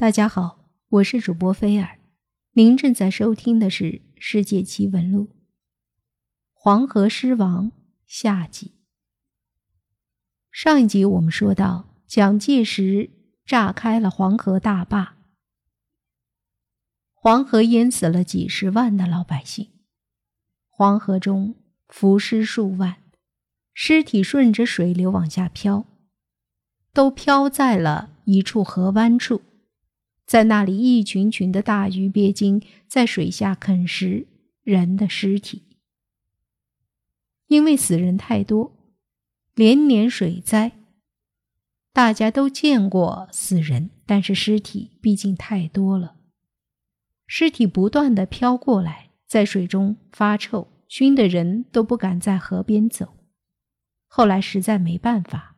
大家好，我是主播菲尔，您正在收听的是《世界奇闻录》。黄河狮王下集。上一集我们说到，蒋介石炸开了黄河大坝，黄河淹死了几十万的老百姓，黄河中浮尸数万，尸体顺着水流往下飘，都飘在了一处河湾处。在那里，一群群的大鱼鳖精在水下啃食人的尸体。因为死人太多，连年水灾。大家都见过死人，但是尸体毕竟太多了，尸体不断的飘过来，在水中发臭，熏的人都不敢在河边走。后来实在没办法，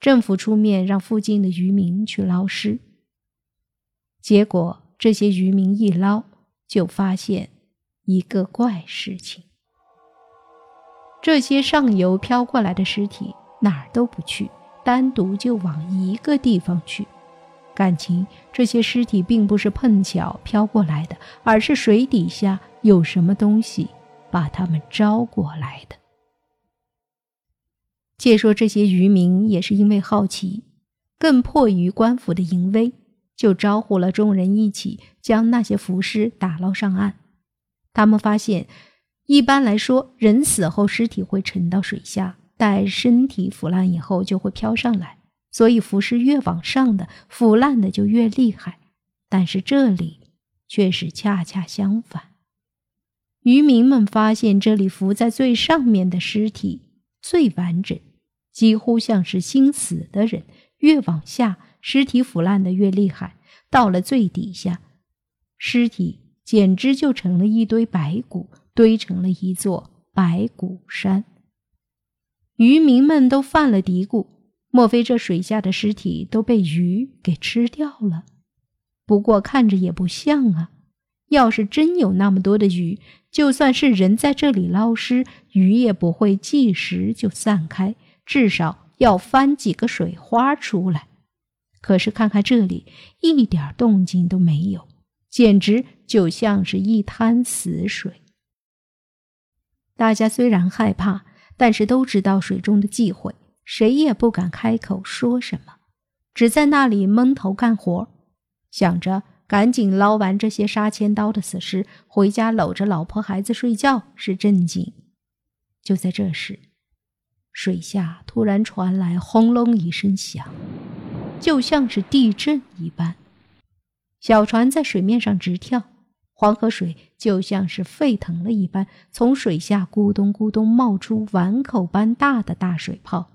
政府出面让附近的渔民去捞尸。结果，这些渔民一捞，就发现一个怪事情：这些上游飘过来的尸体哪儿都不去，单独就往一个地方去。感情这些尸体并不是碰巧飘过来的，而是水底下有什么东西把他们招过来的。借说这些渔民也是因为好奇，更迫于官府的淫威。就招呼了众人一起将那些浮尸打捞上岸。他们发现，一般来说，人死后尸体会沉到水下，待身体腐烂以后就会飘上来。所以浮尸越往上的，腐烂的就越厉害。但是这里却是恰恰相反。渔民们发现，这里浮在最上面的尸体最完整，几乎像是新死的人。越往下。尸体腐烂的越厉害，到了最底下，尸体简直就成了一堆白骨，堆成了一座白骨山。渔民们都犯了嘀咕：莫非这水下的尸体都被鱼给吃掉了？不过看着也不像啊！要是真有那么多的鱼，就算是人在这里捞尸，鱼也不会即时就散开，至少要翻几个水花出来。可是看看这里，一点动静都没有，简直就像是一滩死水。大家虽然害怕，但是都知道水中的忌讳，谁也不敢开口说什么，只在那里闷头干活，想着赶紧捞完这些杀千刀的死尸，回家搂着老婆孩子睡觉是正经。就在这时，水下突然传来轰隆一声响。就像是地震一般，小船在水面上直跳，黄河水就像是沸腾了一般，从水下咕咚咕咚冒出碗口般大的大水泡。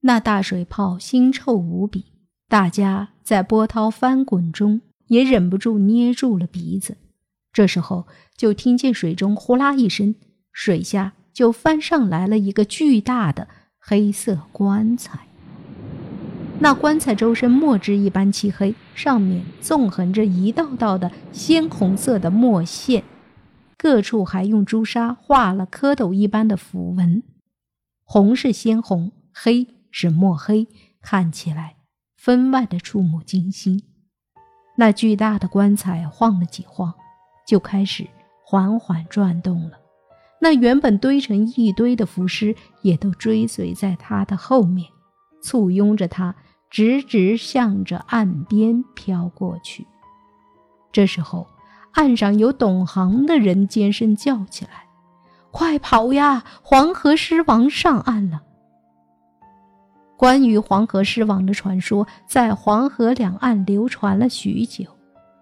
那大水泡腥臭无比，大家在波涛翻滚中也忍不住捏住了鼻子。这时候，就听见水中呼啦一声，水下就翻上来了一个巨大的黑色棺材。那棺材周身墨汁一般漆黑，上面纵横着一道道的鲜红色的墨线，各处还用朱砂画了蝌蚪一般的符文。红是鲜红，黑是墨黑，看起来分外的触目惊心。那巨大的棺材晃了几晃，就开始缓缓转动了。那原本堆成一堆的浮尸也都追随在他的后面。簇拥着他，直直向着岸边飘过去。这时候，岸上有懂行的人尖声叫起来：“快跑呀！黄河狮王上岸了！”关于黄河狮王的传说，在黄河两岸流传了许久。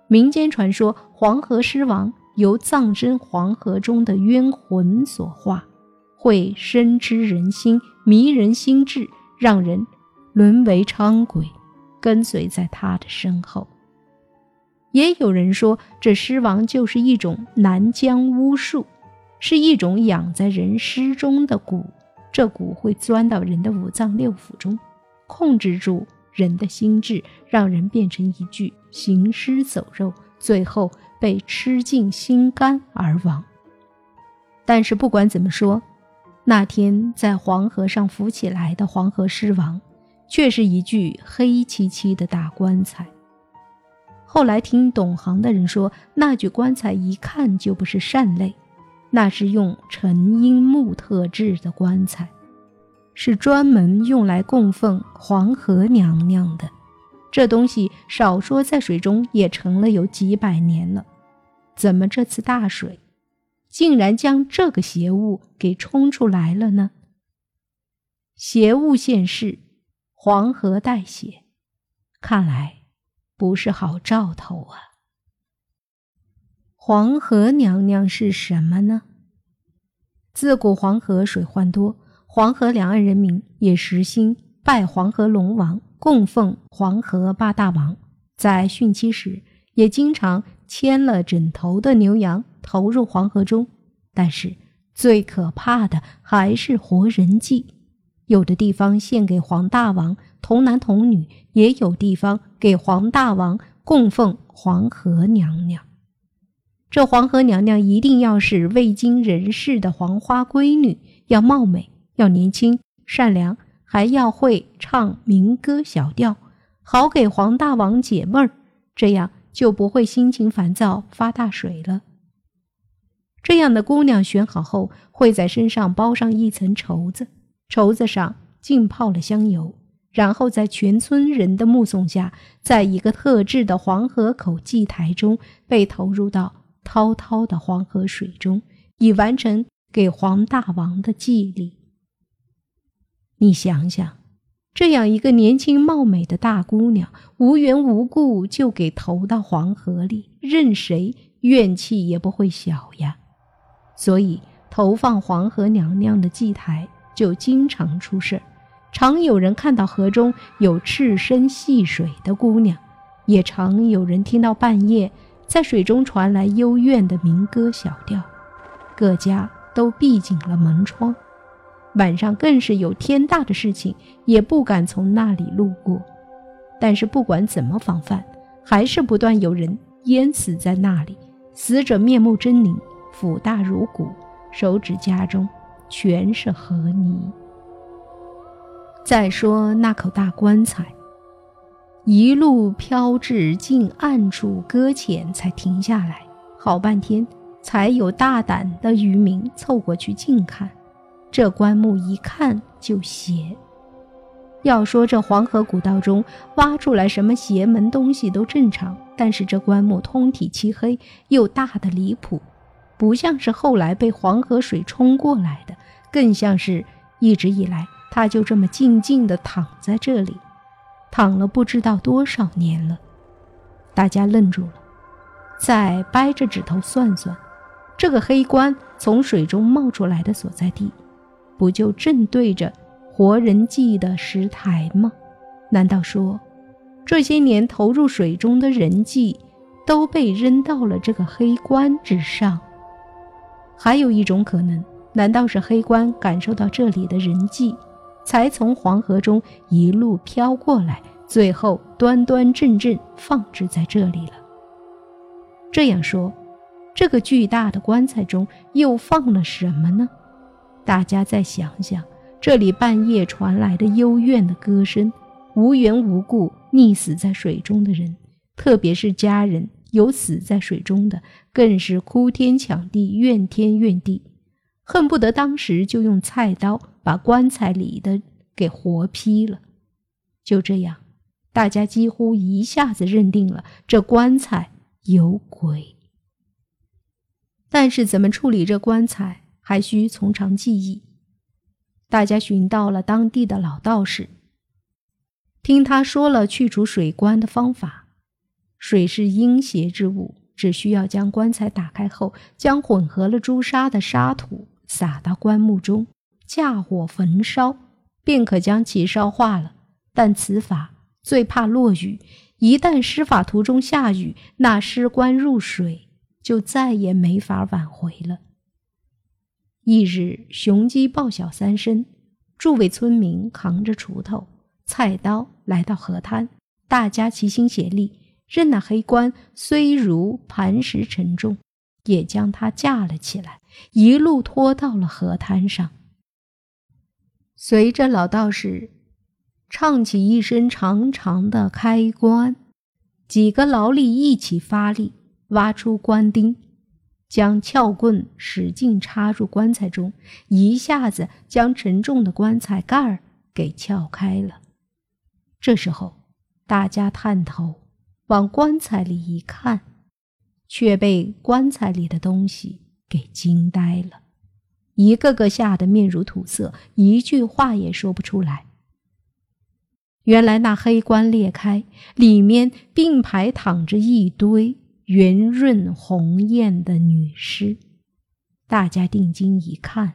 民间传说，黄河狮王由葬身黄河中的冤魂所化，会深知人心，迷人心智。让人沦为伥鬼，跟随在他的身后。也有人说，这尸王就是一种南疆巫术，是一种养在人尸中的蛊。这蛊会钻到人的五脏六腑中，控制住人的心智，让人变成一具行尸走肉，最后被吃尽心肝而亡。但是不管怎么说。那天在黄河上浮起来的黄河狮王，却是一具黑漆漆的大棺材，后来听懂行的人说，那具棺材一看就不是善类，那是用沉阴木特制的棺材，是专门用来供奉黄河娘娘的。这东西少说在水中也沉了有几百年了，怎么这次大水，竟然将这个邪物给冲出来了呢？邪物现世，黄河带血，看来。不是好兆头啊！黄河娘娘是什么呢？自古黄河水患多，黄河两岸人民也实心拜黄河龙王，供奉黄河八大王。在汛期时，也经常牵了枕头的牛羊投入黄河中。但是最可怕的还是活人祭，有的地方献给黄大王。童男童女也有地方给黄大王供奉黄河娘娘，这黄河娘娘一定要是未经人事的黄花闺女，要貌美，要年轻，善良，还要会唱民歌小调，好给黄大王解闷儿，这样就不会心情烦躁发大水了。这样的姑娘选好后，会在身上包上一层绸子，绸子上浸泡了香油。然后在全村人的目送下，在一个特制的黄河口祭台中被投入到滔滔的黄河水中，以完成给黄大王的祭礼。你想想，这样一个年轻貌美的大姑娘，无缘无故就给投到黄河里，任谁怨气也不会小呀。所以，投放黄河娘娘的祭台就经常出事。常有人看到河中有赤身戏水的姑娘，也常有人听到半夜在水中传来幽怨的民歌小调。各家都闭紧了门窗，晚上更是有天大的事情也不敢从那里路过。但是不管怎么防范，还是不断有人淹死在那里。死者面目狰狞，腹大如鼓，手指甲中全是河泥。再说那口大棺材，一路飘至近岸处搁浅，才停下来。好半天，才有大胆的渔民凑过去近看。这棺木一看就邪。要说这黄河古道中挖出来什么邪门东西都正常，但是这棺木通体漆黑，又大的离谱，不像是后来被黄河水冲过来的，更像是一直以来。他就这么静静地躺在这里，躺了不知道多少年了。大家愣住了，再掰着指头算算，这个黑棺从水中冒出来的所在地，不就正对着活人祭的石台吗？难道说，这些年投入水中的人祭都被扔到了这个黑棺之上？还有一种可能，难道是黑棺感受到这里的人迹？才从黄河中一路飘过来，最后端端正正放置在这里了。这样说，这个巨大的棺材中又放了什么呢？大家再想想，这里半夜传来的幽怨的歌声，无缘无故溺死在水中的人，特别是家人有死在水中的，更是哭天抢地，怨天怨地。恨不得当时就用菜刀把棺材里的给活劈了。就这样，大家几乎一下子认定了这棺材有鬼。但是怎么处理这棺材，还需从长计议。大家寻到了当地的老道士，听他说了去除水棺的方法。水是阴邪之物，只需要将棺材打开后，将混合了朱砂的沙土。撒到棺木中，架火焚烧，便可将其烧化了。但此法最怕落雨，一旦施法途中下雨，那尸棺入水，就再也没法挽回了。一日，雄鸡报晓三声，诸位村民扛着锄头、菜刀来到河滩，大家齐心协力，任那黑棺虽如磐石沉重。也将他架了起来，一路拖到了河滩上。随着老道士唱起一声长长的开关，几个劳力一起发力，挖出棺钉，将撬棍使劲插入棺材中，一下子将沉重的棺材盖儿给撬开了。这时候，大家探头往棺材里一看，却被棺材里的东西给惊呆了，一个个吓得面如土色，一句话也说不出来。原来那黑棺裂开，里面并排躺着一堆圆润红艳的女尸。大家定睛一看，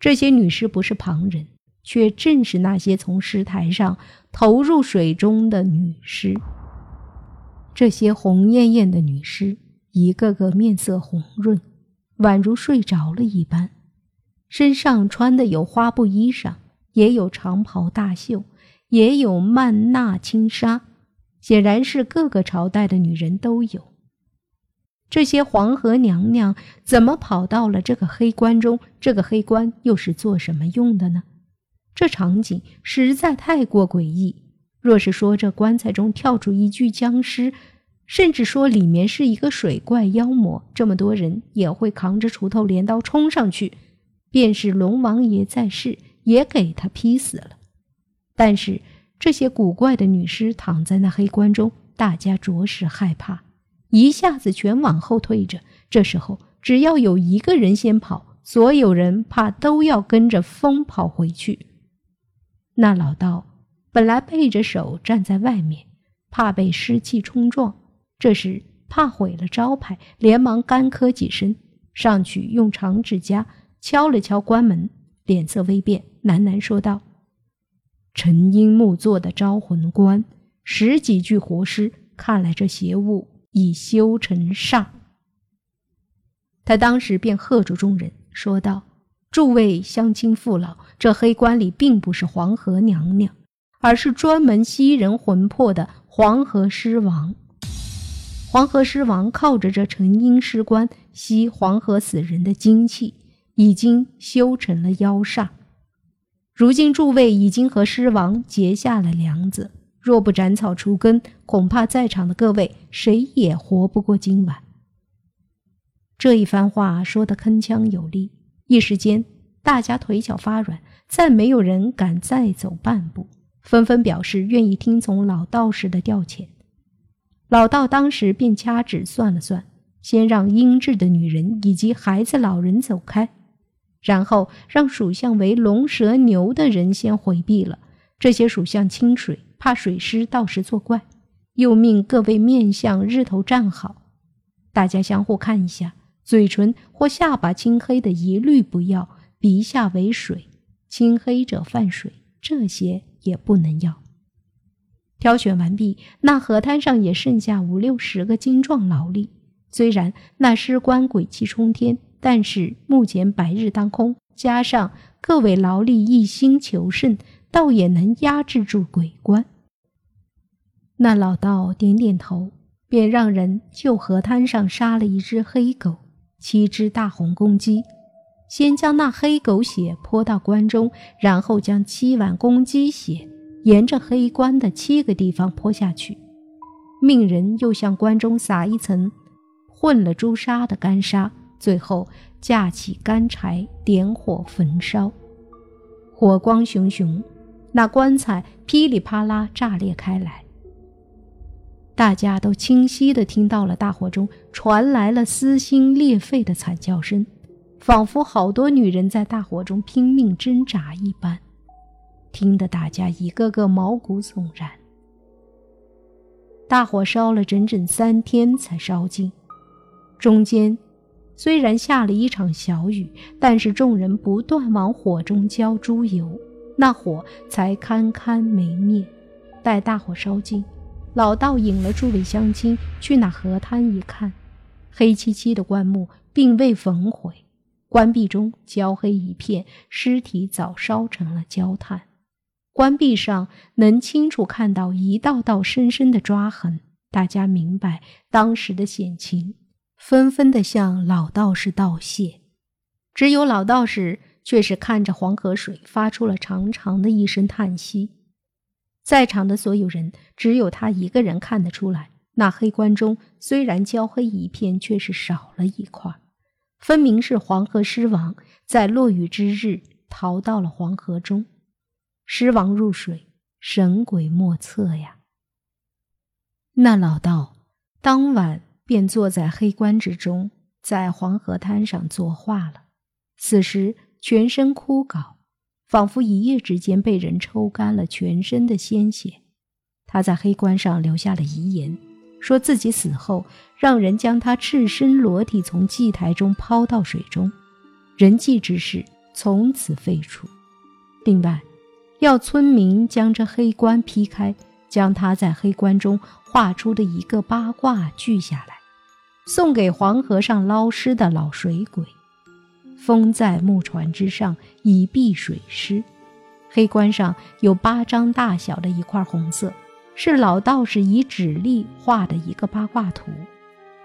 这些女尸不是旁人，却正是那些从尸台上投入水中的女尸。这些红艳艳的女尸，一个个面色红润，宛如睡着了一般，身上穿的有花布衣裳，也有长袍大袖。也有曼娜轻纱，显然是各个朝代的女人都有。这些黄河娘娘怎么跑到了这个黑棺中？这个黑棺又是做什么用的呢？这场景实在太过诡异。若是说这棺材中跳出一具僵尸，甚至说里面是一个水怪妖魔，这么多人也会扛着锄头镰刀冲上去，便是龙王爷在世，也给他劈死了。但是这些古怪的女尸躺在那黑棺中，大家着实害怕，一下子全往后退着。这时候，只要有一个人先跑，所有人怕都要跟着疯跑回去。那老道本来背着手站在外面，怕被湿气冲撞，这时怕毁了招牌，连忙干咳几声，上去用长指甲敲了敲关门，脸色微变，喃喃说道。沉阴木做的招魂棺，十几具活尸，看来这邪物已修成煞。他当时便喝住众人，说道：“诸位乡亲父老，这黑棺里并不是黄河娘娘，而是专门吸人魂魄的黄河尸王。黄河尸王靠着这沉阴尸棺吸黄河死人的精气，已经修成了妖煞。”如今诸位已经和狮王结下了梁子，若不斩草除根，恐怕在场的各位谁也活不过今晚。这一番话说得铿锵有力，一时间大家腿脚发软，再没有人敢再走半步，纷纷表示愿意听从老道士的调遣。老道当时便掐指算了算，先让英质的女人以及孩子、老人走开。然后让属相为龙蛇牛的人先回避了。这些属相清水，怕水师到时作怪，又命各位面向日头站好，大家相互看一下，嘴唇或下巴青黑的一律不要，鼻下为水，青黑者犯水，这些也不能要。挑选完毕，那河滩上也剩下五六十个精壮劳力。虽然那尸棺鬼气冲天。但是目前白日当空，加上各位劳力一心求胜，倒也能压制住鬼官。那老道点点头，便让人就河滩上杀了一只黑狗，七只大红公鸡，先将那黑狗血泼到棺中，然后将七碗公鸡血沿着黑棺的七个地方泼下去，命人又向棺中撒一层混了朱砂的干沙。最后架起干柴，点火焚烧，火光熊熊，那棺材噼里啪啦炸裂开来。大家都清晰地听到了大火中传来了撕心裂肺的惨叫声，仿佛好多女人在大火中拼命挣扎一般，听得大家一个个毛骨悚然。大火烧了整整三天才烧尽，中间。虽然下了一场小雨，但是众人不断往火中浇猪油，那火才堪堪没灭。待大火烧尽，老道引了诸位乡亲去那河滩一看，黑漆漆的棺木并未焚毁，棺壁中焦黑一片，尸体早烧成了焦炭。棺壁上能清楚看到一道道深深的抓痕，大家明白当时的险情。纷纷的向老道士道谢，只有老道士却是看着黄河水，发出了长长的一声叹息。在场的所有人，只有他一个人看得出来，那黑棺中虽然焦黑一片，却是少了一块，分明是黄河狮王在落雨之日逃到了黄河中。狮王入水，神鬼莫测呀！那老道当晚便坐在黑棺之中，在黄河滩上作画了。此时全身枯槁，仿佛一夜之间被人抽干了全身的鲜血。他在黑棺上留下了遗言，说自己死后让人将他赤身裸体从祭台中抛到水中，人祭之事从此废除。另外，要村民将这黑棺劈开，将他在黑棺中画出的一个八卦锯下来，送给黄河上捞尸的老水鬼。封在木船之上，以避水湿。黑棺上有巴掌大小的一块红色，是老道士以指力画的一个八卦图。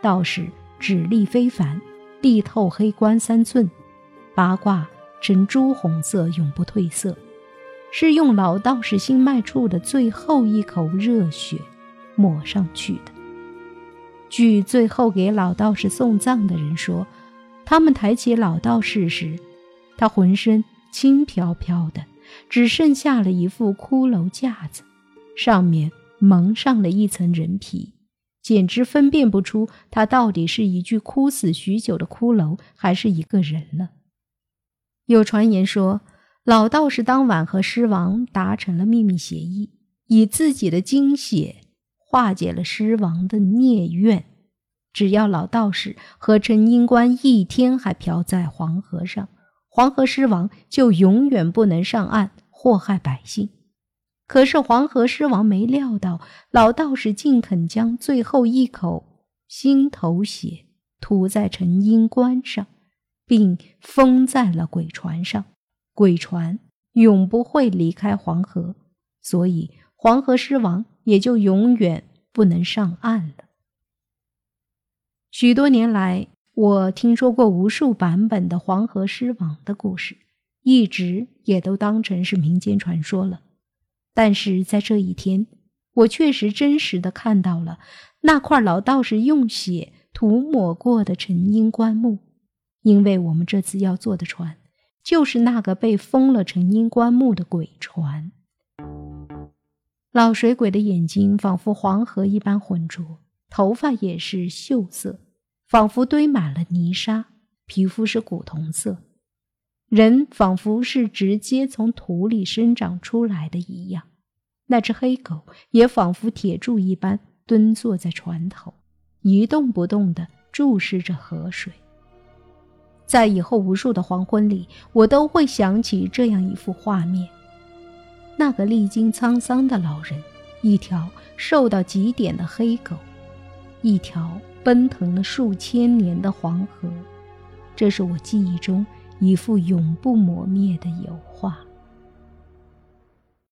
道士指力非凡，力透黑棺三寸，八卦呈朱红色，永不褪色，是用老道士心脉处的最后一口热血抹上去的。据最后给老道士送葬的人说。他们抬起老道士时，他浑身轻飘飘的，只剩下了一副骷髅架子，上面蒙上了一层人皮，简直分辨不出他到底是一具枯死许久的骷髅，还是一个人了。有传言说，老道士当晚和狮王达成了秘密协议，以自己的精血化解了狮王的孽怨。只要老道士和陈英官一天还漂在黄河上，黄河狮王就永远不能上岸祸害百姓。可是黄河狮王没料到，老道士竟肯将最后一口心头血涂在陈英官上，并封在了鬼船上。鬼船永不会离开黄河，所以黄河狮王也就永远不能上岸了。许多年来，我听说过无数版本的黄河狮王的故事，一直也都当成是民间传说了。但是在这一天，我确实真实的看到了那块老道士用血涂抹过的陈英棺木，因为我们这次要坐的船，就是那个被封了成阴棺木的鬼船。老水鬼的眼睛仿佛黄河一般浑浊。头发也是锈色，仿佛堆满了泥沙；皮肤是古铜色，人仿佛是直接从土里生长出来的一样。那只黑狗也仿佛铁柱一般蹲坐在船头，一动不动地注视着河水。在以后无数的黄昏里，我都会想起这样一幅画面：那个历经沧桑的老人，一条瘦到极点的黑狗。一条奔腾了数千年的黄河，这是我记忆中一幅永不磨灭的油画。